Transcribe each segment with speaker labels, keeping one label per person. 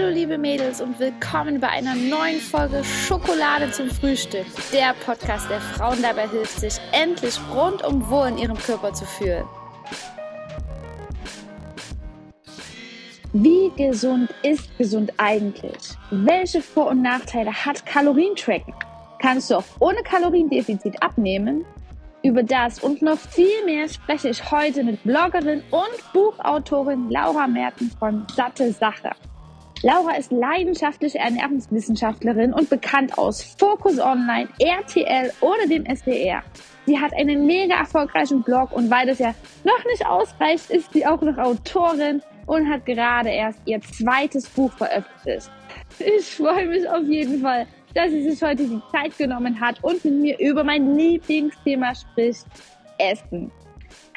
Speaker 1: Hallo liebe Mädels und willkommen bei einer neuen Folge Schokolade zum Frühstück. Der Podcast, der Frauen dabei hilft, sich endlich rundum wohl in ihrem Körper zu fühlen. Wie gesund ist gesund eigentlich? Welche Vor- und Nachteile hat Kalorientracken? Kannst du auch ohne Kaloriendefizit abnehmen? Über das und noch viel mehr spreche ich heute mit Bloggerin und Buchautorin Laura Merten von Satte Sache. Laura ist leidenschaftliche Ernährungswissenschaftlerin und bekannt aus Focus Online, RTL oder dem SDR. Sie hat einen mega erfolgreichen Blog und weil das ja noch nicht ausreicht, ist sie auch noch Autorin und hat gerade erst ihr zweites Buch veröffentlicht. Ich freue mich auf jeden Fall, dass sie sich heute die Zeit genommen hat und mit mir über mein Lieblingsthema spricht, Essen.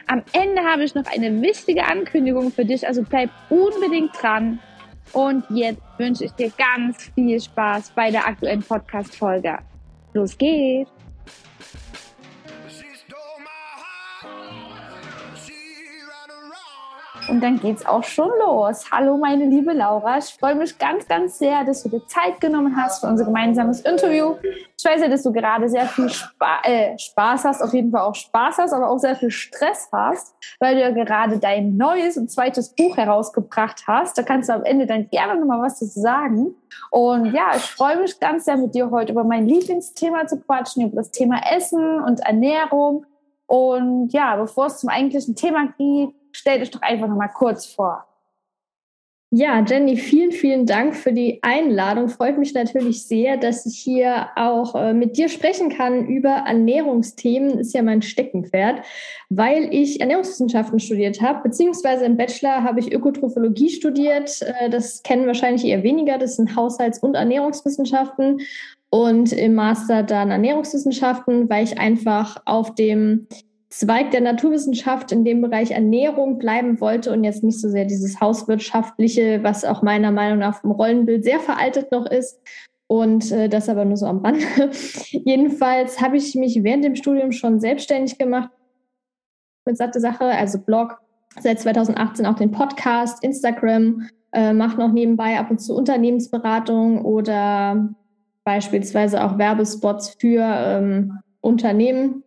Speaker 1: Am Ende habe ich noch eine wichtige Ankündigung für dich, also bleib unbedingt dran. Und jetzt wünsche ich dir ganz viel Spaß bei der aktuellen Podcast-Folge. Los geht's! Und dann geht's auch schon los. Hallo, meine liebe Laura. Ich freue mich ganz, ganz sehr, dass du dir Zeit genommen hast für unser gemeinsames Interview. Ich weiß ja, dass du gerade sehr viel Spa äh, Spaß hast, auf jeden Fall auch Spaß hast, aber auch sehr viel Stress hast, weil du ja gerade dein neues und zweites Buch herausgebracht hast. Da kannst du am Ende dann gerne nochmal was dazu sagen. Und ja, ich freue mich ganz sehr mit dir heute über mein Lieblingsthema zu quatschen, über das Thema Essen und Ernährung. Und ja, bevor es zum eigentlichen Thema geht, stell dich doch einfach noch mal kurz vor.
Speaker 2: Ja, Jenny, vielen, vielen Dank für die Einladung. Freut mich natürlich sehr, dass ich hier auch äh, mit dir sprechen kann über Ernährungsthemen. Ist ja mein Steckenpferd, weil ich Ernährungswissenschaften studiert habe, beziehungsweise im Bachelor habe ich Ökotrophologie studiert. Äh, das kennen wahrscheinlich eher weniger. Das sind Haushalts- und Ernährungswissenschaften. Und im Master dann Ernährungswissenschaften, weil ich einfach auf dem Zweig der Naturwissenschaft in dem Bereich Ernährung bleiben wollte und jetzt nicht so sehr dieses Hauswirtschaftliche, was auch meiner Meinung nach vom Rollenbild sehr veraltet noch ist. Und äh, das aber nur so am Rand. Jedenfalls habe ich mich während dem Studium schon selbstständig gemacht mit satte Sache, also Blog, seit 2018 auch den Podcast, Instagram, äh, mache noch nebenbei ab und zu Unternehmensberatung oder beispielsweise auch Werbespots für ähm, Unternehmen.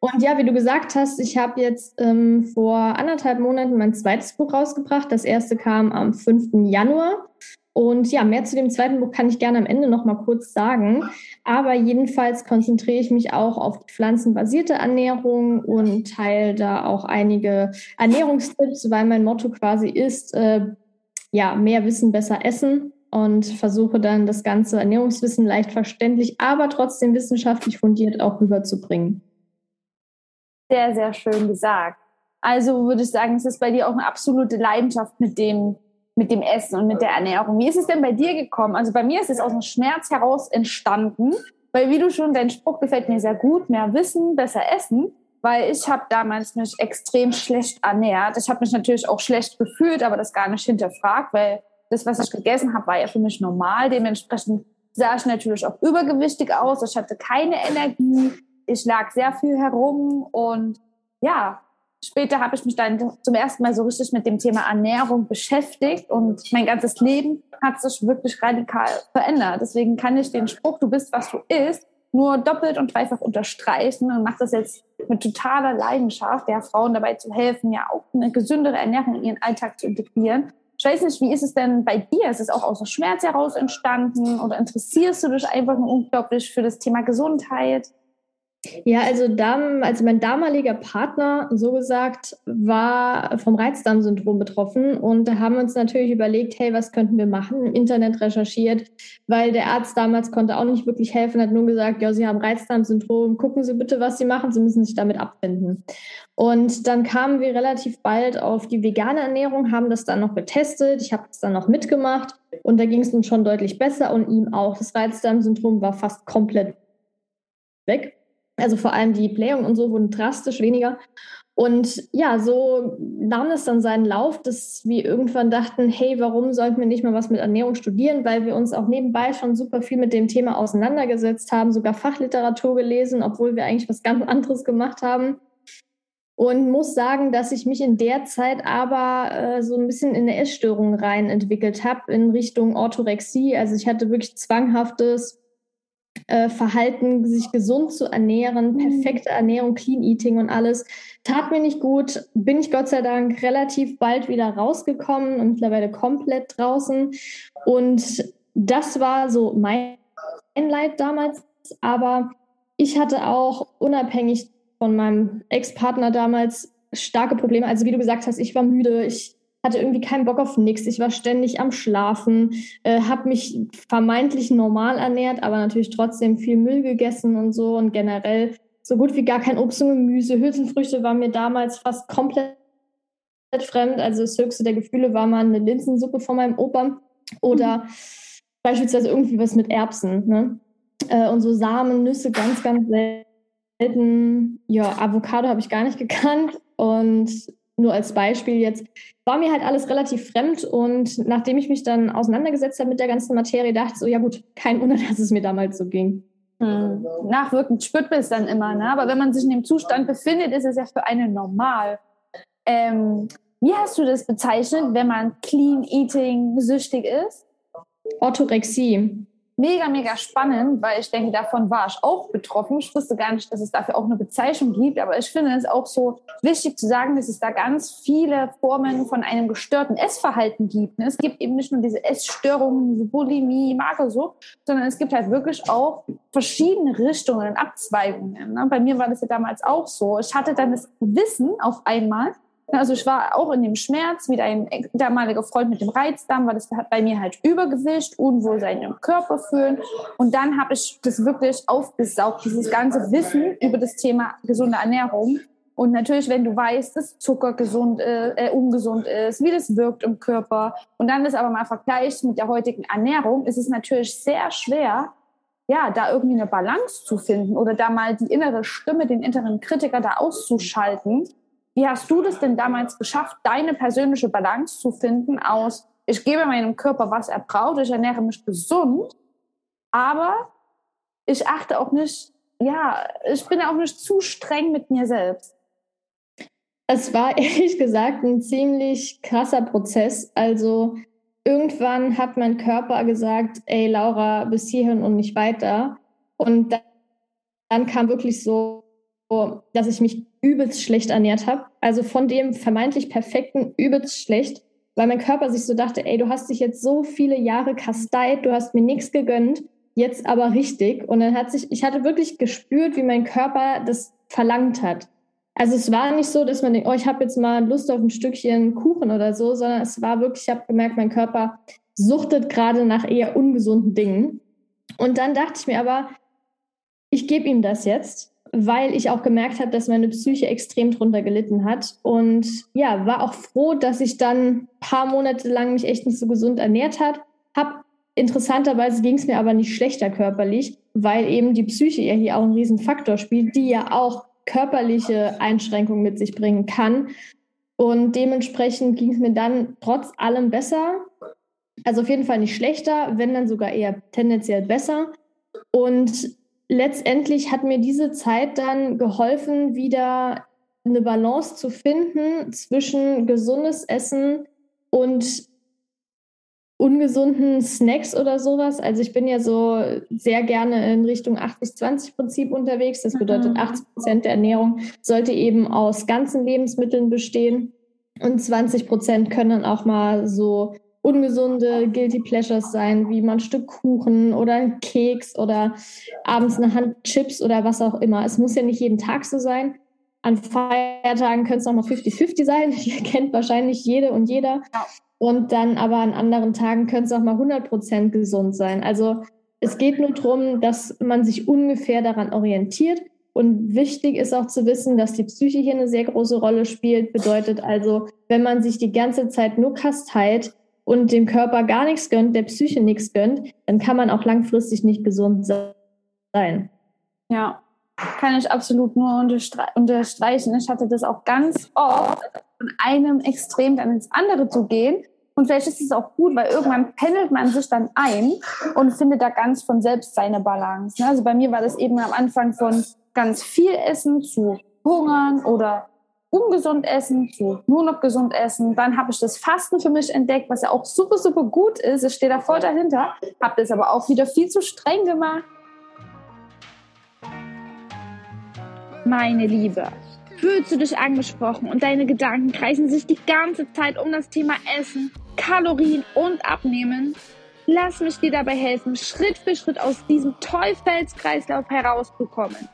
Speaker 2: Und ja, wie du gesagt hast, ich habe jetzt ähm, vor anderthalb Monaten mein zweites Buch rausgebracht. Das erste kam am 5. Januar. Und ja, mehr zu dem zweiten Buch kann ich gerne am Ende noch mal kurz sagen. Aber jedenfalls konzentriere ich mich auch auf die pflanzenbasierte Ernährung und teile da auch einige Ernährungstipps, weil mein Motto quasi ist, äh, ja, mehr Wissen, besser essen und versuche dann das ganze Ernährungswissen leicht verständlich, aber trotzdem wissenschaftlich fundiert auch rüberzubringen
Speaker 1: sehr, sehr schön gesagt. Also würde ich sagen, es ist bei dir auch eine absolute Leidenschaft mit dem, mit dem Essen und mit der Ernährung. Wie ist es denn bei dir gekommen? Also bei mir ist es aus dem Schmerz heraus entstanden, weil wie du schon, dein Spruch gefällt mir sehr gut, mehr Wissen, besser essen, weil ich habe damals mich extrem schlecht ernährt. Ich habe mich natürlich auch schlecht gefühlt, aber das gar nicht hinterfragt, weil das, was ich gegessen habe, war ja für mich normal. Dementsprechend sah ich natürlich auch übergewichtig aus. Ich hatte keine Energie ich lag sehr viel herum und ja, später habe ich mich dann zum ersten Mal so richtig mit dem Thema Ernährung beschäftigt und mein ganzes Leben hat sich wirklich radikal verändert. Deswegen kann ich den Spruch, du bist, was du isst, nur doppelt und dreifach unterstreichen und mache das jetzt mit totaler Leidenschaft, der Frauen dabei zu helfen, ja auch eine gesündere Ernährung in ihren Alltag zu integrieren. Ich weiß nicht, wie ist es denn bei dir? Ist es auch aus dem Schmerz heraus entstanden oder interessierst du dich einfach nur unglaublich für das Thema Gesundheit?
Speaker 2: Ja, also, dam also mein damaliger Partner, so gesagt, war vom Reizdarmsyndrom betroffen. Und da haben wir uns natürlich überlegt, hey, was könnten wir machen? Im Internet recherchiert, weil der Arzt damals konnte auch nicht wirklich helfen, hat nur gesagt, ja, Sie haben Reizdarmsyndrom, gucken Sie bitte, was Sie machen, Sie müssen sich damit abfinden. Und dann kamen wir relativ bald auf die vegane Ernährung, haben das dann noch getestet. Ich habe das dann noch mitgemacht und da ging es uns schon deutlich besser und ihm auch. Das Reizdarmsyndrom war fast komplett weg. Also vor allem die Blähungen und so wurden drastisch weniger. Und ja, so nahm es dann seinen Lauf, dass wir irgendwann dachten, hey, warum sollten wir nicht mal was mit Ernährung studieren, weil wir uns auch nebenbei schon super viel mit dem Thema auseinandergesetzt haben, sogar Fachliteratur gelesen, obwohl wir eigentlich was ganz anderes gemacht haben. und muss sagen, dass ich mich in der Zeit aber äh, so ein bisschen in eine Essstörung rein entwickelt habe in Richtung Orthorexie. Also ich hatte wirklich zwanghaftes äh, Verhalten, sich gesund zu ernähren, mhm. perfekte Ernährung, Clean Eating und alles. Tat mir nicht gut, bin ich Gott sei Dank relativ bald wieder rausgekommen und mittlerweile komplett draußen. Und das war so mein Leid damals. Aber ich hatte auch unabhängig von meinem Ex-Partner damals starke Probleme. Also wie du gesagt hast, ich war müde, ich hatte irgendwie keinen Bock auf nichts, ich war ständig am Schlafen, äh, habe mich vermeintlich normal ernährt, aber natürlich trotzdem viel Müll gegessen und so und generell so gut wie gar kein Obst und Gemüse. Hülsenfrüchte waren mir damals fast komplett fremd. Also das höchste der Gefühle war mal eine Linsensuppe von meinem Opa oder mhm. beispielsweise irgendwie was mit Erbsen. Ne? Äh, und so Samen, Nüsse ganz, ganz selten selten, ja, Avocado habe ich gar nicht gekannt und nur als Beispiel jetzt, war mir halt alles relativ fremd und nachdem ich mich dann auseinandergesetzt habe mit der ganzen Materie, dachte ich so, ja gut, kein Wunder, dass es mir damals so ging.
Speaker 1: Hm. Nachwirkend spürt man es dann immer, ne? aber wenn man sich in dem Zustand befindet, ist es ja für einen normal. Ähm, wie hast du das bezeichnet, wenn man Clean Eating süchtig ist?
Speaker 2: Orthorexie
Speaker 1: mega, mega spannend, weil ich denke, davon war ich auch betroffen. Ich wusste gar nicht, dass es dafür auch eine Bezeichnung gibt, aber ich finde es auch so wichtig zu sagen, dass es da ganz viele Formen von einem gestörten Essverhalten gibt. Es gibt eben nicht nur diese Essstörungen, diese Bulimie, Magersucht, sondern es gibt halt wirklich auch verschiedene Richtungen, Abzweigungen. Ne? Bei mir war das ja damals auch so. Ich hatte dann das Wissen auf einmal, also ich war auch in dem Schmerz, wie ein damaliger Freund mit dem Reizdarm, weil das hat bei mir halt Übergewicht, Unwohlsein im Körper fühlen. Und dann habe ich das wirklich aufgesaugt, dieses ganze Wissen über das Thema gesunde Ernährung. Und natürlich, wenn du weißt, dass Zucker gesund, äh, äh, ungesund ist, wie das wirkt im Körper, und dann das aber mal vergleicht mit der heutigen Ernährung, ist es natürlich sehr schwer, ja, da irgendwie eine Balance zu finden oder da mal die innere Stimme, den inneren Kritiker da auszuschalten wie hast du das denn damals geschafft, deine persönliche Balance zu finden aus, ich gebe meinem Körper, was er braucht, ich ernähre mich gesund, aber ich achte auch nicht, ja, ich bin auch nicht zu streng mit mir selbst.
Speaker 2: Es war ehrlich gesagt ein ziemlich krasser Prozess. Also irgendwann hat mein Körper gesagt, ey Laura, bis hierhin und nicht weiter. Und dann, dann kam wirklich so, dass ich mich übelst schlecht ernährt habe. Also von dem vermeintlich perfekten übelst schlecht, weil mein Körper sich so dachte, ey, du hast dich jetzt so viele Jahre kasteit, du hast mir nichts gegönnt, jetzt aber richtig. Und dann hat sich, ich hatte wirklich gespürt, wie mein Körper das verlangt hat. Also es war nicht so, dass man denkt, oh, ich habe jetzt mal Lust auf ein Stückchen Kuchen oder so, sondern es war wirklich, ich habe gemerkt, mein Körper suchtet gerade nach eher ungesunden Dingen. Und dann dachte ich mir aber, ich gebe ihm das jetzt weil ich auch gemerkt habe, dass meine Psyche extrem drunter gelitten hat. Und ja, war auch froh, dass ich dann ein paar Monate lang mich echt nicht so gesund ernährt hat. Interessanterweise ging es mir aber nicht schlechter körperlich, weil eben die Psyche ja hier auch einen riesen Faktor spielt, die ja auch körperliche Einschränkungen mit sich bringen kann. Und dementsprechend ging es mir dann trotz allem besser. Also auf jeden Fall nicht schlechter, wenn dann sogar eher tendenziell besser. Und letztendlich hat mir diese Zeit dann geholfen, wieder eine Balance zu finden zwischen gesundes Essen und ungesunden Snacks oder sowas. Also ich bin ja so sehr gerne in Richtung 80-20-Prinzip unterwegs. Das bedeutet, 80 mhm. Prozent der Ernährung sollte eben aus ganzen Lebensmitteln bestehen und 20 Prozent können auch mal so ungesunde Guilty Pleasures sein, wie mal ein Stück Kuchen oder ein Keks oder abends eine Hand Chips oder was auch immer. Es muss ja nicht jeden Tag so sein. An Feiertagen können es auch mal 50-50 sein. Die kennt wahrscheinlich jede und jeder. Und dann aber an anderen Tagen können es auch mal 100% gesund sein. Also es geht nur darum, dass man sich ungefähr daran orientiert. Und wichtig ist auch zu wissen, dass die Psyche hier eine sehr große Rolle spielt. Bedeutet also, wenn man sich die ganze Zeit nur kasteit, und dem Körper gar nichts gönnt, der Psyche nichts gönnt, dann kann man auch langfristig nicht gesund sein.
Speaker 1: Ja, kann ich absolut nur unterstreichen. Ich hatte das auch ganz oft, von einem Extrem dann ins andere zu gehen. Und vielleicht ist es auch gut, weil irgendwann pendelt man sich dann ein und findet da ganz von selbst seine Balance. Ne? Also bei mir war das eben am Anfang von ganz viel Essen zu hungern oder ungesund essen zu nur noch gesund essen. Dann habe ich das Fasten für mich entdeckt, was ja auch super, super gut ist. Ich stehe da voll dahinter. Habe das aber auch wieder viel zu streng gemacht. Meine Liebe, fühlst du dich angesprochen und deine Gedanken kreisen sich die ganze Zeit um das Thema Essen, Kalorien und Abnehmen? Lass mich dir dabei helfen, Schritt für Schritt aus diesem Teufelskreislauf herauszukommen.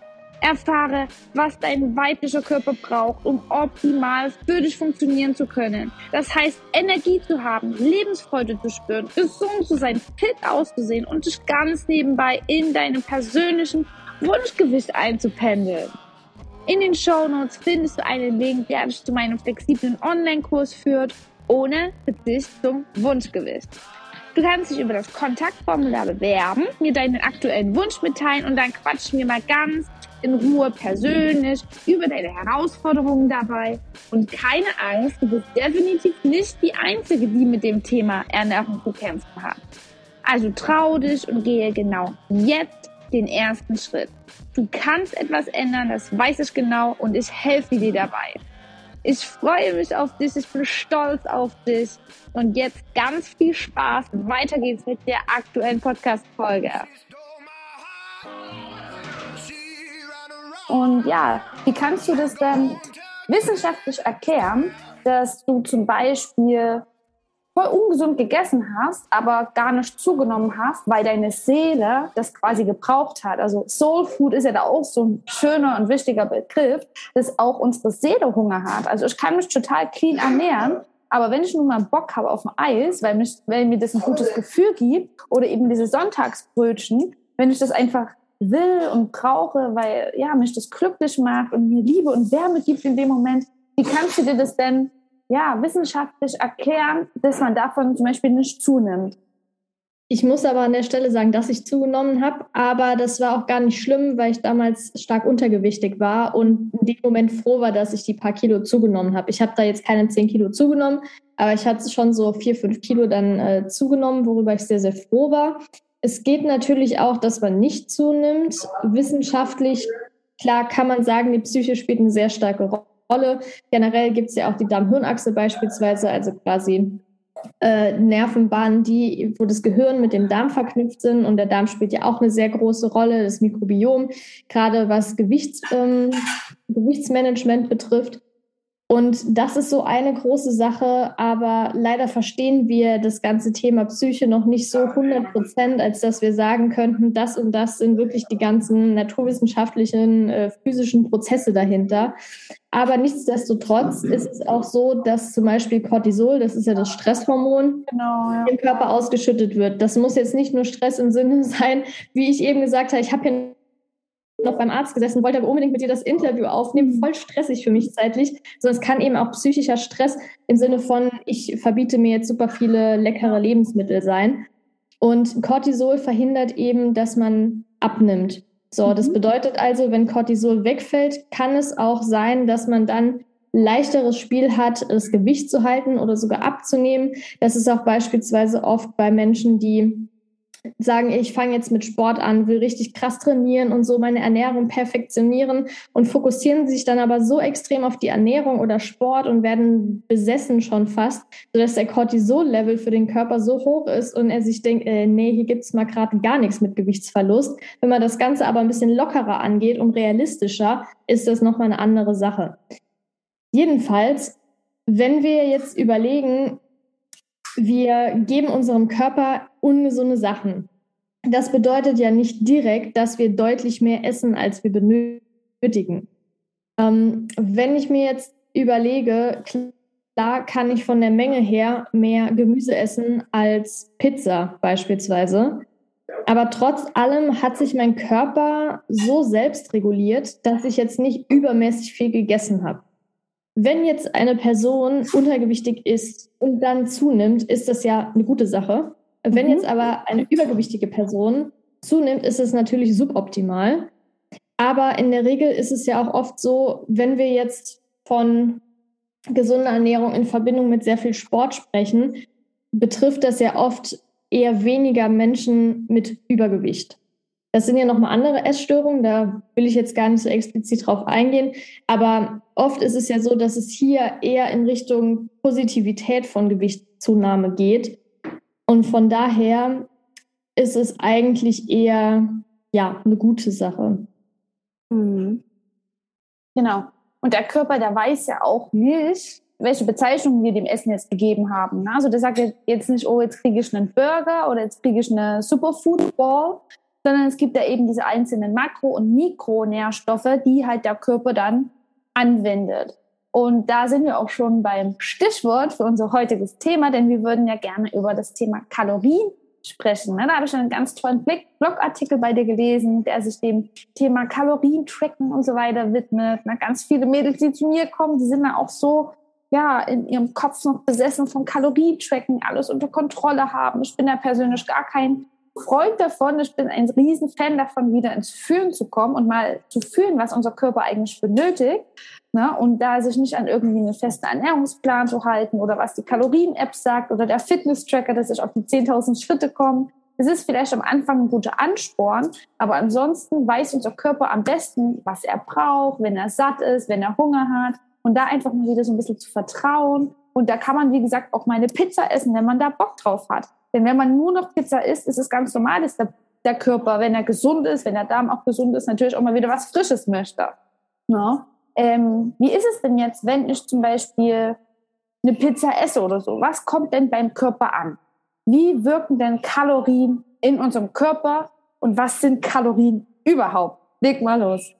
Speaker 1: Erfahre, was dein weiblicher Körper braucht, um optimal für dich funktionieren zu können. Das heißt, Energie zu haben, Lebensfreude zu spüren, gesund zu sein, fit auszusehen und dich ganz nebenbei in deinem persönlichen Wunschgewicht einzupendeln. In den Show Notes findest du einen Link, der dich zu meinem flexiblen Online-Kurs führt, ohne Verzicht zum Wunschgewicht. Du kannst dich über das Kontaktformular bewerben, mir deinen aktuellen Wunsch mitteilen und dann quatschen wir mal ganz in Ruhe persönlich über deine Herausforderungen dabei. Und keine Angst, du bist definitiv nicht die Einzige, die mit dem Thema Ernährung zu kämpfen hat. Also trau dich und gehe genau jetzt den ersten Schritt. Du kannst etwas ändern, das weiß ich genau und ich helfe dir dabei. Ich freue mich auf dich, ich bin stolz auf dich und jetzt ganz viel Spaß. Weiter geht's mit der aktuellen Podcast-Folge. Und ja, wie kannst du das denn wissenschaftlich erklären, dass du zum Beispiel voll ungesund gegessen hast, aber gar nicht zugenommen hast, weil deine Seele das quasi gebraucht hat. Also Soul Food ist ja da auch so ein schöner und wichtiger Begriff, dass auch unsere Seele Hunger hat. Also ich kann mich total clean ernähren, aber wenn ich nun mal Bock habe auf ein Eis, weil, mich, weil mir das ein gutes Gefühl gibt, oder eben diese Sonntagsbrötchen, wenn ich das einfach will und brauche, weil ja, mich das glücklich macht und mir Liebe und Wärme gibt in dem Moment, wie kannst du dir das denn ja, wissenschaftlich erklären, dass man davon zum Beispiel nicht zunimmt?
Speaker 2: Ich muss aber an der Stelle sagen, dass ich zugenommen habe, aber das war auch gar nicht schlimm, weil ich damals stark untergewichtig war und in dem Moment froh war, dass ich die paar Kilo zugenommen habe. Ich habe da jetzt keine 10 Kilo zugenommen, aber ich hatte schon so 4, 5 Kilo dann äh, zugenommen, worüber ich sehr, sehr froh war. Es geht natürlich auch, dass man nicht zunimmt. Wissenschaftlich, klar kann man sagen, die Psyche spielt eine sehr starke Rolle. Generell gibt es ja auch die Darm-Hirn-Achse beispielsweise, also quasi äh, Nervenbahnen, die, wo das Gehirn mit dem Darm verknüpft sind. Und der Darm spielt ja auch eine sehr große Rolle, das Mikrobiom, gerade was Gewichts, ähm, Gewichtsmanagement betrifft. Und das ist so eine große Sache, aber leider verstehen wir das ganze Thema Psyche noch nicht so 100 Prozent, als dass wir sagen könnten, das und das sind wirklich die ganzen naturwissenschaftlichen, äh, physischen Prozesse dahinter. Aber nichtsdestotrotz ist es auch so, dass zum Beispiel Cortisol, das ist ja das Stresshormon, genau, ja. im Körper ausgeschüttet wird. Das muss jetzt nicht nur Stress im Sinne sein, wie ich eben gesagt habe, ich habe hier noch beim Arzt gesessen, wollte aber unbedingt mit dir das Interview aufnehmen. Voll stressig für mich zeitlich. Sondern es kann eben auch psychischer Stress im Sinne von, ich verbiete mir jetzt super viele leckere Lebensmittel sein. Und Cortisol verhindert eben, dass man abnimmt. So, das mhm. bedeutet also, wenn Cortisol wegfällt, kann es auch sein, dass man dann leichteres Spiel hat, das Gewicht zu halten oder sogar abzunehmen. Das ist auch beispielsweise oft bei Menschen, die sagen, ich fange jetzt mit Sport an, will richtig krass trainieren und so meine Ernährung perfektionieren und fokussieren sich dann aber so extrem auf die Ernährung oder Sport und werden besessen schon fast, sodass der Cortisol-Level für den Körper so hoch ist und er sich denkt, äh, nee, hier gibt's mal gerade gar nichts mit Gewichtsverlust. Wenn man das Ganze aber ein bisschen lockerer angeht und realistischer, ist das nochmal eine andere Sache. Jedenfalls, wenn wir jetzt überlegen, wir geben unserem Körper ungesunde Sachen. Das bedeutet ja nicht direkt, dass wir deutlich mehr essen, als wir benötigen. Ähm, wenn ich mir jetzt überlege, klar kann ich von der Menge her mehr Gemüse essen als Pizza beispielsweise. Aber trotz allem hat sich mein Körper so selbst reguliert, dass ich jetzt nicht übermäßig viel gegessen habe. Wenn jetzt eine Person untergewichtig ist und dann zunimmt, ist das ja eine gute Sache. Wenn mhm. jetzt aber eine übergewichtige Person zunimmt, ist es natürlich suboptimal. Aber in der Regel ist es ja auch oft so, wenn wir jetzt von gesunder Ernährung in Verbindung mit sehr viel Sport sprechen, betrifft das ja oft eher weniger Menschen mit Übergewicht. Das sind ja nochmal andere Essstörungen, da will ich jetzt gar nicht so explizit drauf eingehen. Aber oft ist es ja so, dass es hier eher in Richtung Positivität von Gewichtszunahme geht. Und von daher ist es eigentlich eher ja eine gute Sache.
Speaker 1: Mhm. Genau. Und der Körper, der weiß ja auch nicht, welche Bezeichnung wir dem Essen jetzt gegeben haben. Also der sagt jetzt nicht, oh, jetzt kriege ich einen Burger oder jetzt kriege ich eine Superfood Ball, sondern es gibt ja eben diese einzelnen Makro- und Mikronährstoffe, die halt der Körper dann anwendet. Und da sind wir auch schon beim Stichwort für unser heutiges Thema, denn wir würden ja gerne über das Thema Kalorien sprechen. Ne? Da habe ich einen ganz tollen Blogartikel bei dir gelesen, der sich dem Thema Kalorien-Tracken und so weiter widmet. Ne? Ganz viele Mädels, die zu mir kommen, die sind da auch so ja, in ihrem Kopf noch besessen von Kalorien-Tracken, alles unter Kontrolle haben. Ich bin da persönlich gar kein Freund davon. Ich bin ein Riesenfan davon, wieder ins Fühlen zu kommen und mal zu fühlen, was unser Körper eigentlich benötigt. Ne? Und da sich nicht an irgendwie einen festen Ernährungsplan zu halten oder was die Kalorien-App sagt oder der Fitness-Tracker, dass ich auf die 10.000 Schritte komme. Es ist vielleicht am Anfang ein guter Ansporn, aber ansonsten weiß unser Körper am besten, was er braucht, wenn er satt ist, wenn er Hunger hat. Und da einfach mal wieder so ein bisschen zu vertrauen. Und da kann man, wie gesagt, auch mal eine Pizza essen, wenn man da Bock drauf hat. Denn wenn man nur noch Pizza isst, ist es ganz normal, dass der, der Körper, wenn er gesund ist, wenn der Darm auch gesund ist, natürlich auch mal wieder was Frisches möchte. Ja? Ähm, wie ist es denn jetzt, wenn ich zum Beispiel eine Pizza esse oder so? Was kommt denn beim Körper an? Wie wirken denn Kalorien in unserem Körper und was sind Kalorien überhaupt? Leg mal los.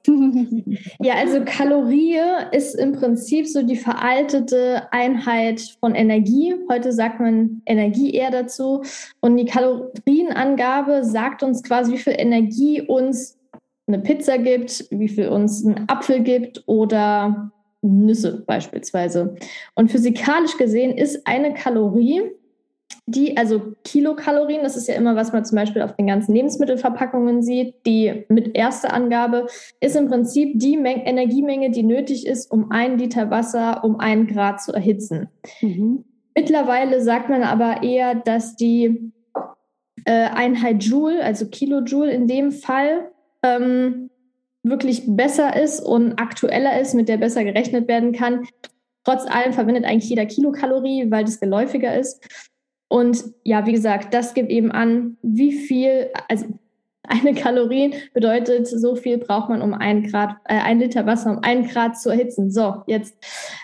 Speaker 2: ja, also Kalorie ist im Prinzip so die veraltete Einheit von Energie. Heute sagt man Energie eher dazu. Und die Kalorienangabe sagt uns quasi, wie viel Energie uns eine Pizza gibt, wie viel uns ein Apfel gibt oder Nüsse beispielsweise. Und physikalisch gesehen ist eine Kalorie die, also Kilokalorien, das ist ja immer, was man zum Beispiel auf den ganzen Lebensmittelverpackungen sieht, die mit erster Angabe ist im Prinzip die Meng Energiemenge, die nötig ist, um ein Liter Wasser um einen Grad zu erhitzen. Mhm. Mittlerweile sagt man aber eher, dass die äh, Einheit Joule, also Kilojoule in dem Fall, ähm, wirklich besser ist und aktueller ist, mit der besser gerechnet werden kann. Trotz allem verwendet eigentlich jeder Kilokalorie, weil das geläufiger ist. Und ja, wie gesagt, das gibt eben an, wie viel, also eine Kalorie bedeutet, so viel braucht man, um ein Grad, äh, ein Liter Wasser um ein Grad zu erhitzen. So, jetzt.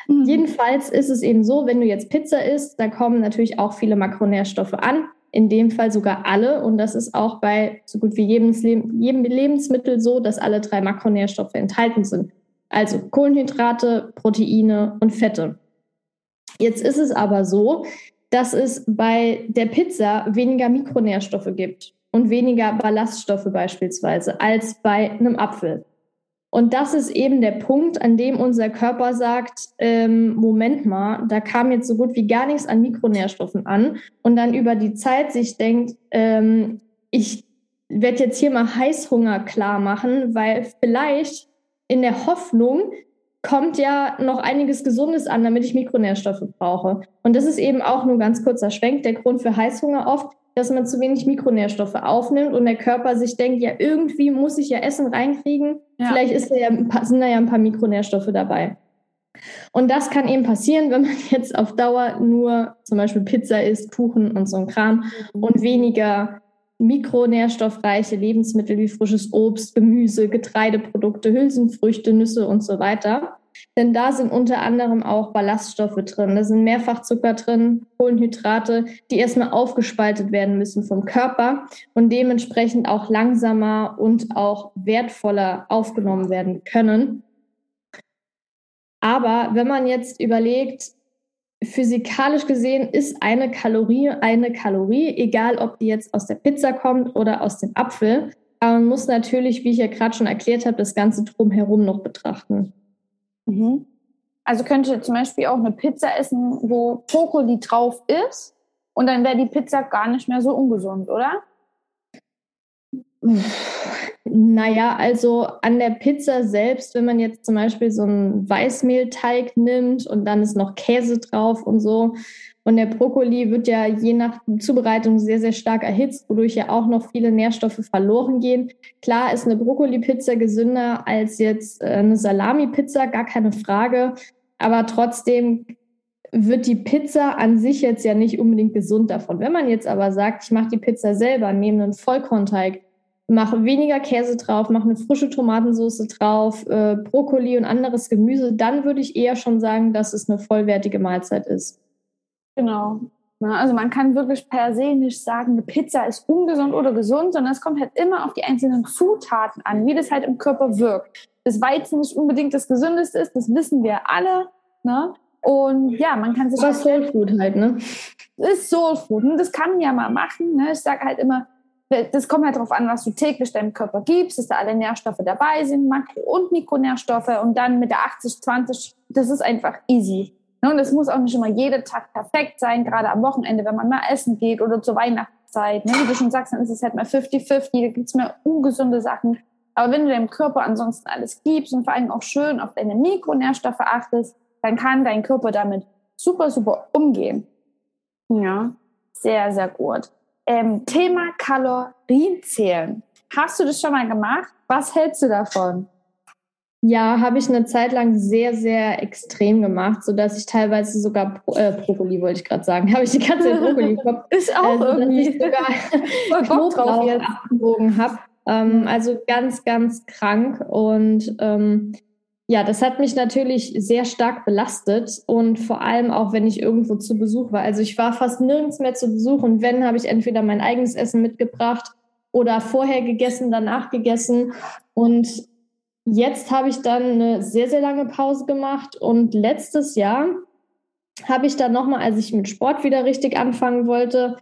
Speaker 2: Mhm. Jedenfalls ist es eben so, wenn du jetzt Pizza isst, da kommen natürlich auch viele Makronährstoffe an. In dem Fall sogar alle. Und das ist auch bei so gut wie jedem, jedem Lebensmittel so, dass alle drei Makronährstoffe enthalten sind. Also Kohlenhydrate, Proteine und Fette. Jetzt ist es aber so, dass es bei der Pizza weniger Mikronährstoffe gibt und weniger Ballaststoffe beispielsweise als bei einem Apfel. Und das ist eben der Punkt, an dem unser Körper sagt, ähm, Moment mal, da kam jetzt so gut wie gar nichts an Mikronährstoffen an und dann über die Zeit sich denkt, ähm, ich werde jetzt hier mal Heißhunger klar machen, weil vielleicht in der Hoffnung, kommt ja noch einiges Gesundes an, damit ich Mikronährstoffe brauche. Und das ist eben auch nur ganz kurzer Schwenk. Der Grund für Heißhunger oft, dass man zu wenig Mikronährstoffe aufnimmt und der Körper sich denkt, ja, irgendwie muss ich ja Essen reinkriegen. Ja. Vielleicht ist da ja, sind da ja ein paar Mikronährstoffe dabei. Und das kann eben passieren, wenn man jetzt auf Dauer nur zum Beispiel Pizza isst, Kuchen und so ein Kram und weniger mikronährstoffreiche Lebensmittel wie frisches Obst, Gemüse, Getreideprodukte, Hülsenfrüchte, Nüsse und so weiter. Denn da sind unter anderem auch Ballaststoffe drin. Da sind Mehrfachzucker drin, Kohlenhydrate, die erstmal aufgespaltet werden müssen vom Körper und dementsprechend auch langsamer und auch wertvoller aufgenommen werden können. Aber wenn man jetzt überlegt, physikalisch gesehen ist eine Kalorie eine Kalorie, egal ob die jetzt aus der Pizza kommt oder aus dem Apfel. Aber man muss natürlich, wie ich ja gerade schon erklärt habe, das Ganze drumherum noch betrachten.
Speaker 1: Mhm. Also könnte zum Beispiel auch eine Pizza essen, wo Brokkoli drauf ist und dann wäre die Pizza gar nicht mehr so ungesund, oder?
Speaker 2: Naja, also an der Pizza selbst, wenn man jetzt zum Beispiel so einen Weißmehlteig nimmt und dann ist noch Käse drauf und so. Und der Brokkoli wird ja je nach Zubereitung sehr, sehr stark erhitzt, wodurch ja auch noch viele Nährstoffe verloren gehen. Klar ist eine Brokkoli-Pizza gesünder als jetzt äh, eine Salami-Pizza, gar keine Frage. Aber trotzdem wird die Pizza an sich jetzt ja nicht unbedingt gesund davon. Wenn man jetzt aber sagt, ich mache die Pizza selber, nehme einen Vollkornteig, mache weniger Käse drauf, mache eine frische Tomatensauce drauf, äh, Brokkoli und anderes Gemüse, dann würde ich eher schon sagen, dass es eine vollwertige Mahlzeit ist.
Speaker 1: Genau. Ja, also man kann wirklich per se nicht sagen, eine Pizza ist ungesund oder gesund, sondern es kommt halt immer auf die einzelnen Zutaten an, wie das halt im Körper wirkt. Das Weizen nicht unbedingt das Gesündeste ist, das wissen wir alle. Ne? Und ja, man kann sich.
Speaker 2: Was Soul Food halt, ne?
Speaker 1: Das ist Soul Food. Und das kann man ja mal machen. Ne? Ich sage halt immer, das kommt halt darauf an, was du täglich deinem Körper gibst, dass da alle Nährstoffe dabei sind, Makro- und Mikronährstoffe. Und dann mit der 80-20, das ist einfach easy. Ne? Und das muss auch nicht immer jeden Tag perfekt sein, gerade am Wochenende, wenn man mal essen geht oder zur Weihnachtszeit. Ne? Wie du schon sagst, dann ist es halt mal 50-50, da gibt's mehr ungesunde Sachen. Aber wenn du deinem Körper ansonsten alles gibst und vor allem auch schön auf deine Mikronährstoffe achtest, dann kann dein Körper damit super, super umgehen. Ja, sehr, sehr gut. Ähm, Thema Kalorienzählen. Hast du das schon mal gemacht? Was hältst du davon?
Speaker 2: Ja, habe ich eine Zeit lang sehr, sehr extrem gemacht, sodass ich teilweise sogar äh, Brokkoli wollte ich gerade sagen, habe ich die ganze Zeit Brokkoli im Kopf.
Speaker 1: Ist auch also, irgendwie. Ich
Speaker 2: sogar Knoblauch abgewogen habe. Ähm, also ganz, ganz krank und ähm, ja, das hat mich natürlich sehr stark belastet und vor allem auch, wenn ich irgendwo zu Besuch war. Also ich war fast nirgends mehr zu Besuch und wenn, habe ich entweder mein eigenes Essen mitgebracht oder vorher gegessen, danach gegessen. Und jetzt habe ich dann eine sehr, sehr lange Pause gemacht und letztes Jahr habe ich dann nochmal, als ich mit Sport wieder richtig anfangen wollte,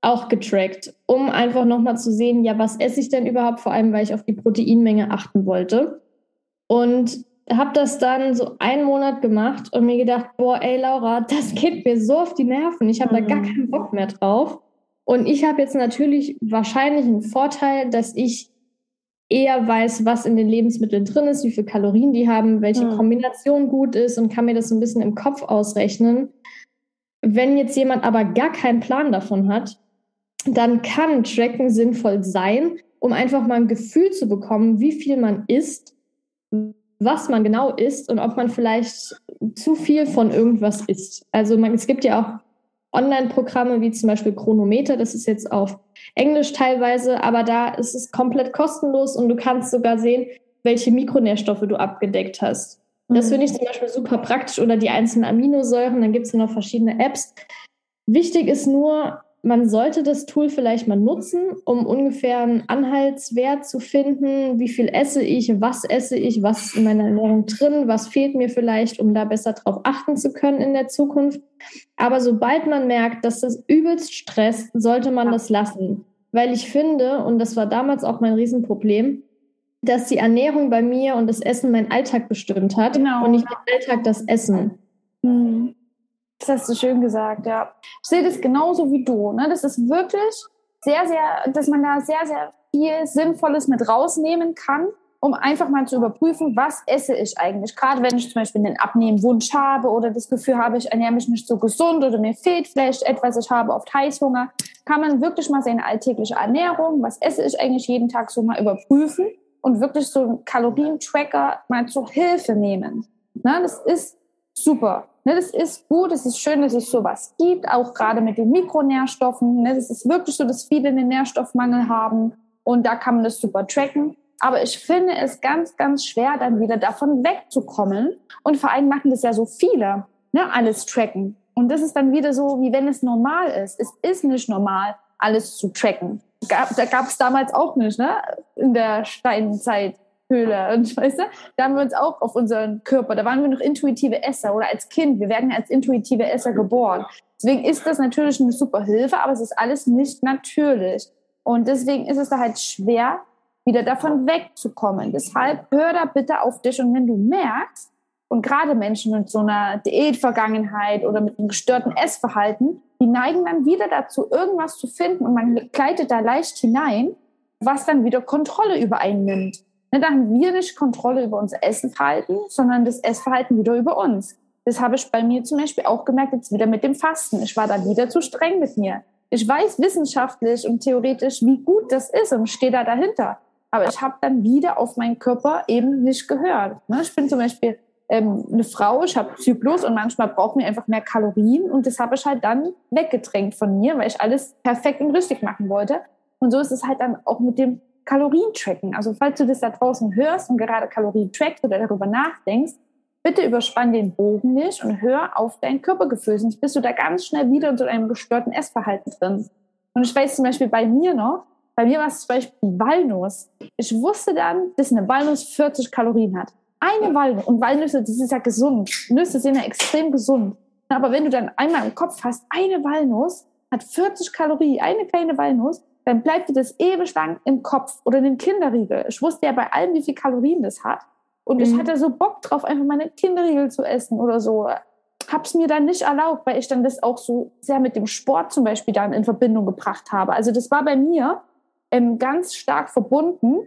Speaker 2: auch getrackt, um einfach nochmal zu sehen, ja, was esse ich denn überhaupt, vor allem weil ich auf die Proteinmenge achten wollte. Und habe das dann so einen Monat gemacht und mir gedacht, boah, ey Laura, das geht mir so auf die Nerven. Ich habe mhm. da gar mhm. keinen Bock mehr drauf. Und ich habe jetzt natürlich wahrscheinlich einen Vorteil, dass ich eher weiß, was in den Lebensmitteln drin ist, wie viele Kalorien die haben, welche mhm. Kombination gut ist und kann mir das so ein bisschen im Kopf ausrechnen. Wenn jetzt jemand aber gar keinen Plan davon hat, dann kann Tracken sinnvoll sein, um einfach mal ein Gefühl zu bekommen, wie viel man isst, was man genau isst und ob man vielleicht zu viel von irgendwas isst. Also man, es gibt ja auch Online-Programme wie zum Beispiel Chronometer, das ist jetzt auf Englisch teilweise, aber da ist es komplett kostenlos und du kannst sogar sehen, welche Mikronährstoffe du abgedeckt hast. Das mhm. finde ich zum Beispiel super praktisch oder die einzelnen Aminosäuren, dann gibt es ja noch verschiedene Apps. Wichtig ist nur, man sollte das Tool vielleicht mal nutzen, um ungefähr einen Anhaltswert zu finden. Wie viel esse ich? Was esse ich? Was ist in meiner Ernährung drin? Was fehlt mir vielleicht, um da besser drauf achten zu können in der Zukunft? Aber sobald man merkt, dass das übelst stresst, sollte man das lassen. Weil ich finde, und das war damals auch mein Riesenproblem, dass die Ernährung bei mir und das Essen meinen Alltag bestimmt hat genau. und nicht mein Alltag das Essen.
Speaker 1: Mhm. Das hast du schön gesagt, ja. Ich sehe das genauso wie du. Ne? Das ist wirklich sehr, sehr, dass man da sehr, sehr viel Sinnvolles mit rausnehmen kann, um einfach mal zu überprüfen, was esse ich eigentlich. Gerade wenn ich zum Beispiel einen Abnehmwunsch habe oder das Gefühl habe, ich ernähre mich nicht so gesund oder mir fehlt vielleicht etwas, ich habe oft Heißhunger, kann man wirklich mal seine alltägliche Ernährung, was esse ich eigentlich jeden Tag so mal überprüfen und wirklich so einen Kalorientracker mal zur Hilfe nehmen. Ne? Das ist super. Ne, das ist gut, es ist schön, dass es sowas gibt, auch gerade mit den Mikronährstoffen. Ne, das ist wirklich so, dass viele einen Nährstoffmangel haben und da kann man das super tracken. Aber ich finde es ganz, ganz schwer, dann wieder davon wegzukommen. Und vor allem machen das ja so viele, ne, alles tracken. Und das ist dann wieder so, wie wenn es normal ist. Es ist nicht normal, alles zu tracken. Gab, da gab es damals auch nicht, ne? In der Steinzeit. Höhle. Und weißt du, da haben wir uns auch auf unseren Körper, da waren wir noch intuitive Esser oder als Kind, wir werden als intuitive Esser geboren. Deswegen ist das natürlich eine super Hilfe, aber es ist alles nicht natürlich. Und deswegen ist es da halt schwer, wieder davon wegzukommen. Deshalb hör da bitte auf dich und wenn du merkst, und gerade Menschen mit so einer Diätvergangenheit oder mit einem gestörten Essverhalten, die neigen dann wieder dazu, irgendwas zu finden und man gleitet da leicht hinein, was dann wieder Kontrolle über einen nimmt. Da haben wir nicht Kontrolle über unser Essenverhalten, sondern das Essverhalten wieder über uns. Das habe ich bei mir zum Beispiel auch gemerkt, jetzt wieder mit dem Fasten. Ich war da wieder zu streng mit mir. Ich weiß wissenschaftlich und theoretisch, wie gut das ist und stehe da dahinter. Aber ich habe dann wieder auf meinen Körper eben nicht gehört. Ne, ich bin zum Beispiel ähm, eine Frau, ich habe Zyklus und manchmal braucht mir einfach mehr Kalorien und das habe ich halt dann weggedrängt von mir, weil ich alles perfekt und richtig machen wollte. Und so ist es halt dann auch mit dem Kalorientracken. Also falls du das da draußen hörst und gerade Kalorien trackst oder darüber nachdenkst, bitte überspann den Bogen nicht und hör auf dein Körpergefühl, sonst bist du da ganz schnell wieder in so einem gestörten Essverhalten drin. Und ich weiß zum Beispiel bei mir noch, bei mir war es zum Beispiel die Walnuss. Ich wusste dann, dass eine Walnuss 40 Kalorien hat. Eine Walnuss. Und Walnüsse, das ist ja gesund. Nüsse sind ja extrem gesund. Aber wenn du dann einmal im Kopf hast, eine Walnuss hat 40 Kalorien, eine kleine Walnuss, dann bleibt dir das ewig lang im Kopf oder in den Kinderriegel. Ich wusste ja bei allem, wie viel Kalorien das hat. Und mhm. ich hatte so Bock drauf, einfach meine Kinderriegel zu essen oder so. Hab's mir dann nicht erlaubt, weil ich dann das auch so sehr mit dem Sport zum Beispiel dann in Verbindung gebracht habe. Also das war bei mir ähm, ganz stark verbunden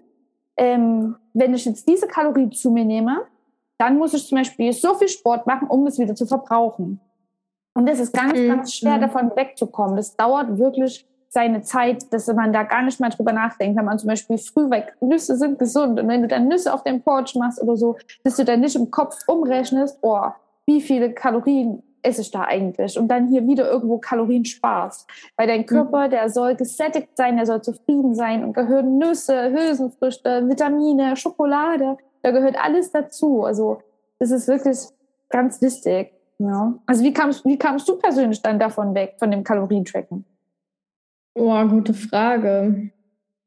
Speaker 1: ähm, wenn ich jetzt diese Kalorien zu mir nehme, dann muss ich zum Beispiel so viel Sport machen, um es wieder zu verbrauchen. Und das ist ganz, mhm. ganz schwer, davon wegzukommen. Das dauert wirklich seine Zeit, dass man da gar nicht mal drüber nachdenkt. Wenn man zum Beispiel früh weg, Nüsse sind gesund. Und wenn du dann Nüsse auf dem Porch machst oder so, dass du dann nicht im Kopf umrechnest, oh, wie viele Kalorien esse ich da eigentlich? Und dann hier wieder irgendwo Kalorien sparst. Weil dein mhm. Körper, der soll gesättigt sein, der soll zufrieden sein und gehören Nüsse, Hülsenfrüchte, Vitamine, Schokolade. Da gehört alles dazu. Also das ist wirklich ganz wichtig. Ja. Also wie kamst, wie kamst du persönlich dann davon weg, von dem Kalorientracken?
Speaker 2: Oh, gute Frage.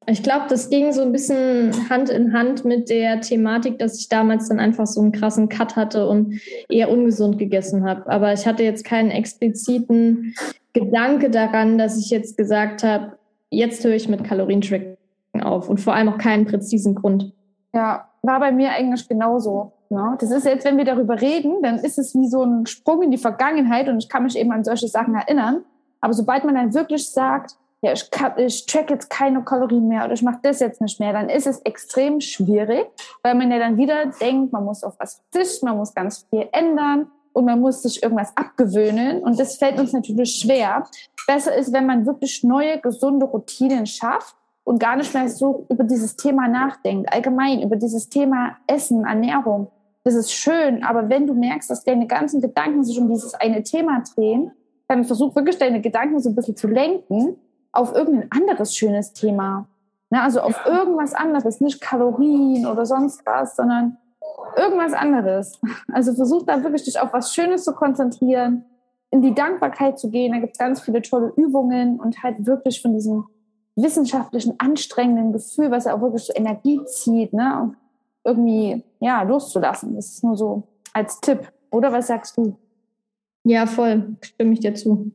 Speaker 2: Ich glaube, das ging so ein bisschen Hand in Hand mit der Thematik, dass ich damals dann einfach so einen krassen Cut hatte und eher ungesund gegessen habe. Aber ich hatte jetzt keinen expliziten Gedanke daran, dass ich jetzt gesagt habe, jetzt höre ich mit Kalorientracken auf und vor allem auch keinen präzisen Grund.
Speaker 1: Ja, war bei mir eigentlich genauso. Ja, ne? das ist jetzt, wenn wir darüber reden, dann ist es wie so ein Sprung in die Vergangenheit und ich kann mich eben an solche Sachen erinnern. Aber sobald man dann wirklich sagt, ja, ich, kann, ich track jetzt keine Kalorien mehr oder ich mache das jetzt nicht mehr, dann ist es extrem schwierig, weil man ja dann wieder denkt, man muss auf was verzichten, man muss ganz viel ändern und man muss sich irgendwas abgewöhnen und das fällt uns natürlich schwer. Besser ist, wenn man wirklich neue, gesunde Routinen schafft und gar nicht mehr so über dieses Thema nachdenkt, allgemein über dieses Thema Essen, Ernährung. Das ist schön, aber wenn du merkst, dass deine ganzen Gedanken sich um dieses eine Thema drehen, dann versuch wirklich deine Gedanken so ein bisschen zu lenken auf irgendein anderes schönes Thema. Ne? Also auf irgendwas anderes, nicht Kalorien oder sonst was, sondern irgendwas anderes. Also versuch da wirklich dich auf was Schönes zu konzentrieren, in die Dankbarkeit zu gehen. Da gibt es ganz viele tolle Übungen und halt wirklich von diesem wissenschaftlichen, anstrengenden Gefühl, was ja auch wirklich so Energie zieht, ne? irgendwie ja, loszulassen. Das ist nur so als Tipp. Oder was sagst du?
Speaker 2: Ja, voll, stimme ich dir zu.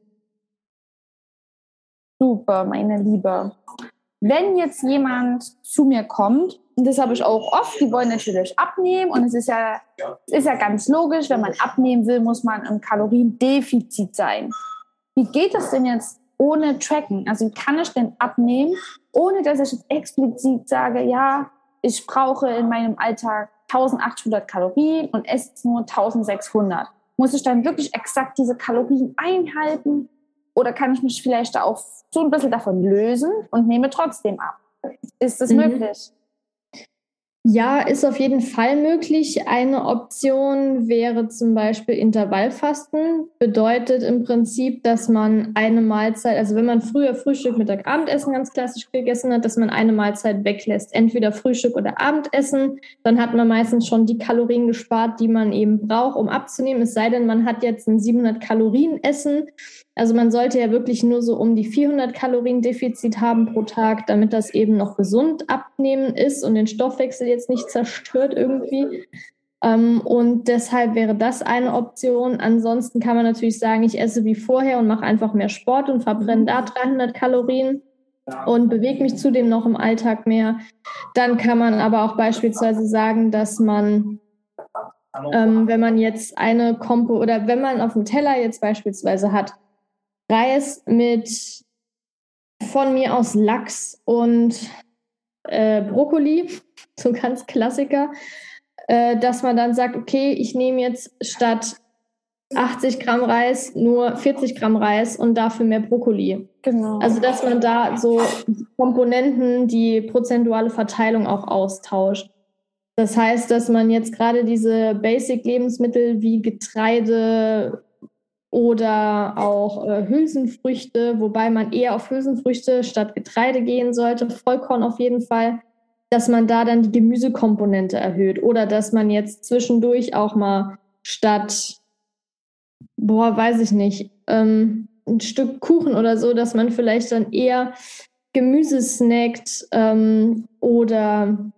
Speaker 1: Super, meine Liebe. Wenn jetzt jemand zu mir kommt, und das habe ich auch oft, die wollen natürlich abnehmen und es ist ja, ist ja ganz logisch, wenn man abnehmen will, muss man im Kaloriendefizit sein. Wie geht das denn jetzt ohne Tracken? Also wie kann ich denn abnehmen, ohne dass ich jetzt explizit sage, ja, ich brauche in meinem Alltag 1800 Kalorien und esse nur 1600. Muss ich dann wirklich exakt diese Kalorien einhalten? Oder kann ich mich vielleicht auch so ein bisschen davon lösen und nehme trotzdem ab? Ist das mhm. möglich?
Speaker 2: Ja, ist auf jeden Fall möglich. Eine Option wäre zum Beispiel Intervallfasten. Bedeutet im Prinzip, dass man eine Mahlzeit, also wenn man früher Frühstück, Mittag, Abendessen ganz klassisch gegessen hat, dass man eine Mahlzeit weglässt. Entweder Frühstück oder Abendessen. Dann hat man meistens schon die Kalorien gespart, die man eben braucht, um abzunehmen. Es sei denn, man hat jetzt ein 700 Kalorien Essen also man sollte ja wirklich nur so um die 400 Kalorien Defizit haben pro Tag, damit das eben noch gesund abnehmen ist und den Stoffwechsel jetzt nicht zerstört irgendwie. Ähm, und deshalb wäre das eine Option. Ansonsten kann man natürlich sagen, ich esse wie vorher und mache einfach mehr Sport und verbrenne da 300 Kalorien und bewege mich zudem noch im Alltag mehr. Dann kann man aber auch beispielsweise sagen, dass man ähm, wenn man jetzt eine Kompo oder wenn man auf dem Teller jetzt beispielsweise hat, Reis mit von mir aus Lachs und äh, Brokkoli, so ganz Klassiker, äh, dass man dann sagt, okay, ich nehme jetzt statt 80 Gramm Reis nur 40 Gramm Reis und dafür mehr Brokkoli. Genau. Also dass man da so Komponenten, die prozentuale Verteilung auch austauscht. Das heißt, dass man jetzt gerade diese Basic-Lebensmittel wie Getreide oder auch äh, Hülsenfrüchte, wobei man eher auf Hülsenfrüchte statt Getreide gehen sollte, Vollkorn auf jeden Fall, dass man da dann die Gemüsekomponente erhöht. Oder dass man jetzt zwischendurch auch mal statt, boah, weiß ich nicht, ähm, ein Stück Kuchen oder so, dass man vielleicht dann eher Gemüse snackt ähm, oder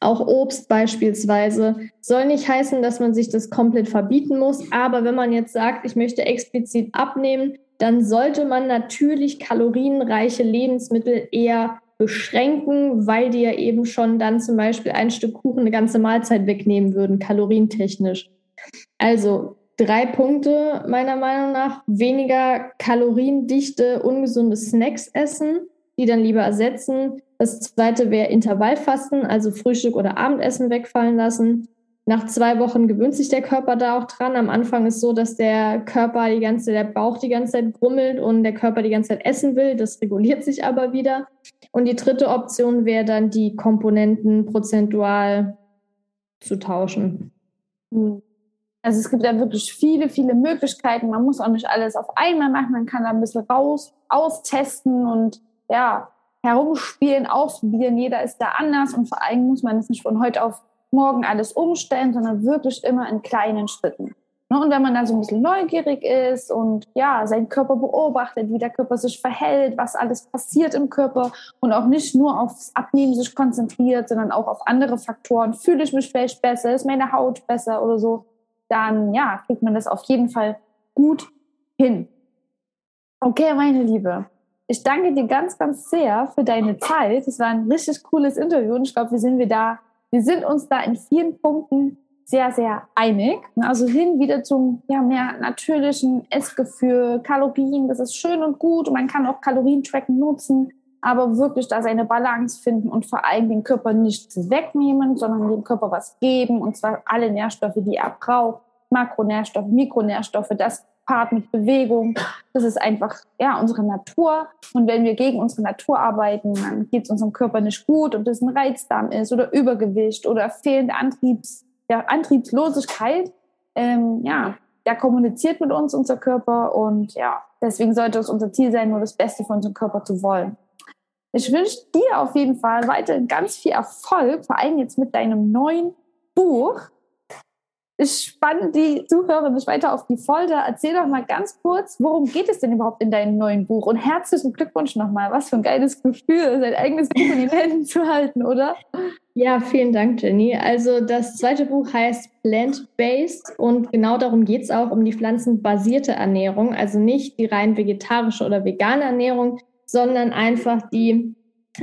Speaker 2: auch Obst beispielsweise. Soll nicht heißen, dass man sich das komplett verbieten muss, aber wenn man jetzt sagt, ich möchte explizit abnehmen, dann sollte man natürlich kalorienreiche Lebensmittel eher beschränken, weil die ja eben schon dann zum Beispiel ein Stück Kuchen eine ganze Mahlzeit wegnehmen würden, kalorientechnisch. Also drei Punkte meiner Meinung nach. Weniger kaloriendichte, ungesunde Snacks essen, die dann lieber ersetzen. Das zweite wäre Intervallfasten, also Frühstück oder Abendessen wegfallen lassen. Nach zwei Wochen gewöhnt sich der Körper da auch dran. Am Anfang ist so, dass der Körper die ganze, der Bauch die ganze Zeit grummelt und der Körper die ganze Zeit essen will. Das reguliert sich aber wieder. Und die dritte Option wäre dann, die Komponenten prozentual zu tauschen.
Speaker 1: Hm. Also es gibt ja wirklich viele, viele Möglichkeiten. Man muss auch nicht alles auf einmal machen. Man kann da ein bisschen raus, austesten und ja, herumspielen, ausprobieren. Jeder ist da anders und vor allem muss man es nicht von heute auf morgen alles umstellen, sondern wirklich immer in kleinen Schritten. Ne, und wenn man da so ein bisschen neugierig ist und ja, seinen Körper beobachtet, wie der Körper sich verhält, was alles passiert im Körper und auch nicht nur aufs Abnehmen sich konzentriert, sondern auch auf andere Faktoren, fühle ich mich vielleicht besser, ist meine Haut besser oder so, dann ja, kriegt man das auf jeden Fall gut hin. Okay, meine Liebe, ich danke dir ganz, ganz sehr für deine Zeit. Es war ein richtig cooles Interview und ich glaube, wir sind wir da, wir sind uns da in vielen Punkten sehr, sehr einig. Also hin wieder zum ja, mehr natürlichen Essgefühl, Kalorien, das ist schön und gut und man kann auch Kalorientracken nutzen, aber wirklich da seine Balance finden und vor allem den Körper nichts wegnehmen, sondern dem Körper was geben und zwar alle Nährstoffe, die er braucht, Makronährstoffe, Mikronährstoffe, das Part mit Bewegung. Das ist einfach ja unsere Natur. Und wenn wir gegen unsere Natur arbeiten, dann geht es unserem Körper nicht gut, ob das ein Reizdarm ist oder Übergewicht oder fehlende Antriebs, ja, Antriebslosigkeit. Ähm, ja, der kommuniziert mit uns unser Körper und ja, deswegen sollte es unser Ziel sein, nur das Beste für unseren Körper zu wollen. Ich wünsche dir auf jeden Fall weiterhin ganz viel Erfolg, vor allem jetzt mit deinem neuen Buch. Ich spanne die Zuhörer nicht weiter auf die Folter. Erzähl doch mal ganz kurz, worum geht es denn überhaupt in deinem neuen Buch? Und herzlichen Glückwunsch nochmal. Was für ein geiles Gefühl, sein eigenes Buch in den Händen zu halten, oder?
Speaker 2: Ja, vielen Dank, Jenny. Also das zweite Buch heißt Plant-Based und genau darum geht es auch um die pflanzenbasierte Ernährung. Also nicht die rein vegetarische oder vegane Ernährung, sondern einfach die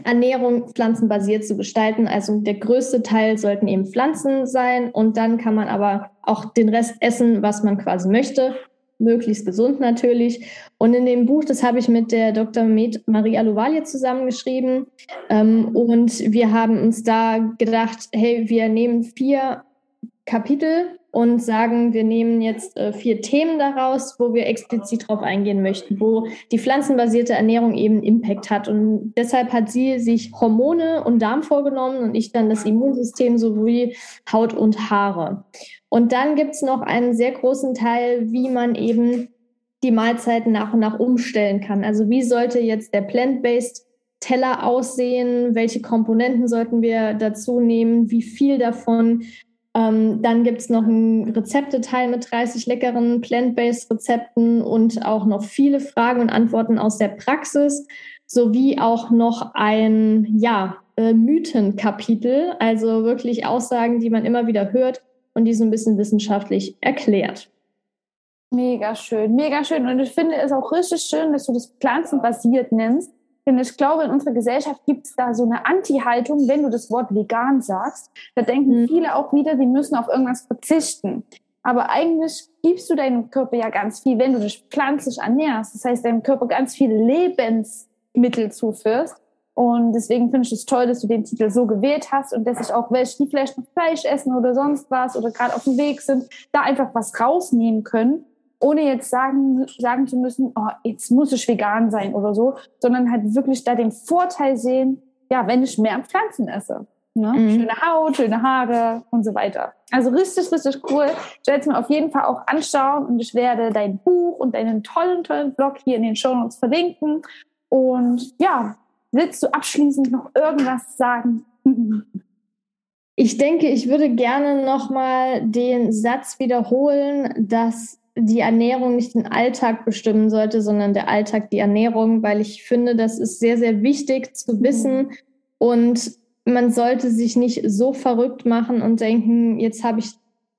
Speaker 2: Ernährung pflanzenbasiert zu gestalten. Also der größte Teil sollten eben Pflanzen sein und dann kann man aber auch den Rest essen, was man quasi möchte. Möglichst gesund natürlich. Und in dem Buch, das habe ich mit der Dr. Med Marie Aluvalia zusammengeschrieben. Ähm, und wir haben uns da gedacht, hey, wir nehmen vier Kapitel und sagen, wir nehmen jetzt äh, vier Themen daraus, wo wir explizit drauf eingehen möchten, wo die pflanzenbasierte Ernährung eben Impact hat. Und deshalb hat sie sich Hormone und Darm vorgenommen und ich dann das Immunsystem sowie Haut und Haare. Und dann gibt es noch einen sehr großen Teil, wie man eben die Mahlzeiten nach und nach umstellen kann. Also wie sollte jetzt der Plant-Based Teller aussehen? Welche Komponenten sollten wir dazu nehmen? Wie viel davon? Ähm, dann gibt es noch einen Rezepteteil mit 30 leckeren Plant-Based Rezepten und auch noch viele Fragen und Antworten aus der Praxis, sowie auch noch ein ja, äh, Mythenkapitel, also wirklich Aussagen, die man immer wieder hört und die so ein bisschen wissenschaftlich erklärt.
Speaker 1: Mega schön, mega schön. Und ich finde es auch richtig schön, dass du das pflanzenbasiert nennst, denn ich glaube, in unserer Gesellschaft gibt es da so eine Anti-Haltung, wenn du das Wort vegan sagst. Da denken mhm. viele auch wieder, die müssen auf irgendwas verzichten. Aber eigentlich gibst du deinem Körper ja ganz viel, wenn du dich pflanzlich ernährst. Das heißt, deinem Körper ganz viele Lebensmittel zuführst. Und deswegen finde ich es toll, dass du den Titel so gewählt hast und dass ich auch welche, die vielleicht noch Fleisch essen oder sonst was oder gerade auf dem Weg sind, da einfach was rausnehmen können, ohne jetzt sagen, sagen zu müssen, oh, jetzt muss ich vegan sein oder so, sondern halt wirklich da den Vorteil sehen, ja, wenn ich mehr Pflanzen esse. Ne? Mhm. Schöne Haut, schöne Haare und so weiter. Also richtig, richtig cool. Ich werde es mir auf jeden Fall auch anschauen und ich werde dein Buch und deinen tollen, tollen Blog hier in den Show Notes verlinken. Und ja, Willst du abschließend noch irgendwas sagen?
Speaker 2: Ich denke, ich würde gerne nochmal den Satz wiederholen, dass die Ernährung nicht den Alltag bestimmen sollte, sondern der Alltag die Ernährung, weil ich finde, das ist sehr, sehr wichtig zu mhm. wissen. Und man sollte sich nicht so verrückt machen und denken, jetzt habe ich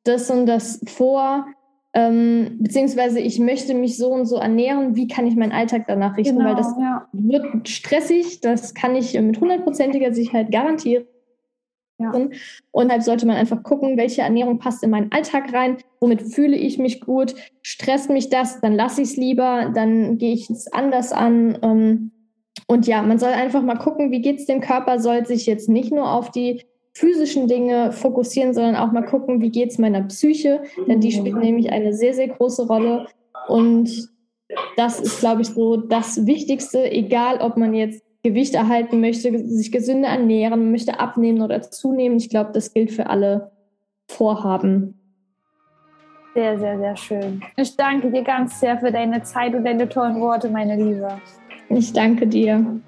Speaker 2: das und das vor, ähm, beziehungsweise ich möchte mich so und so ernähren, wie kann ich meinen Alltag danach richten, genau, weil das ja. wird stressig, das kann ich mit hundertprozentiger Sicherheit garantieren. Ja. Und halt sollte man einfach gucken, welche Ernährung passt in meinen Alltag rein, womit fühle ich mich gut, stresst mich das, dann lasse ich es lieber, dann gehe ich es anders an. Ähm, und ja, man soll einfach mal gucken, wie geht es dem Körper, soll sich jetzt nicht nur auf die physischen Dinge fokussieren, sondern auch mal gucken, wie geht es meiner Psyche, denn die spielt nämlich eine sehr, sehr große Rolle. Und das ist, glaube ich, so das Wichtigste, egal ob man jetzt Gewicht erhalten möchte, sich gesünder ernähren, möchte abnehmen oder zunehmen. Ich glaube, das gilt für alle Vorhaben.
Speaker 1: Sehr, sehr, sehr schön. Ich danke dir ganz sehr für deine Zeit und deine tollen Worte, meine Liebe.
Speaker 2: Ich danke dir.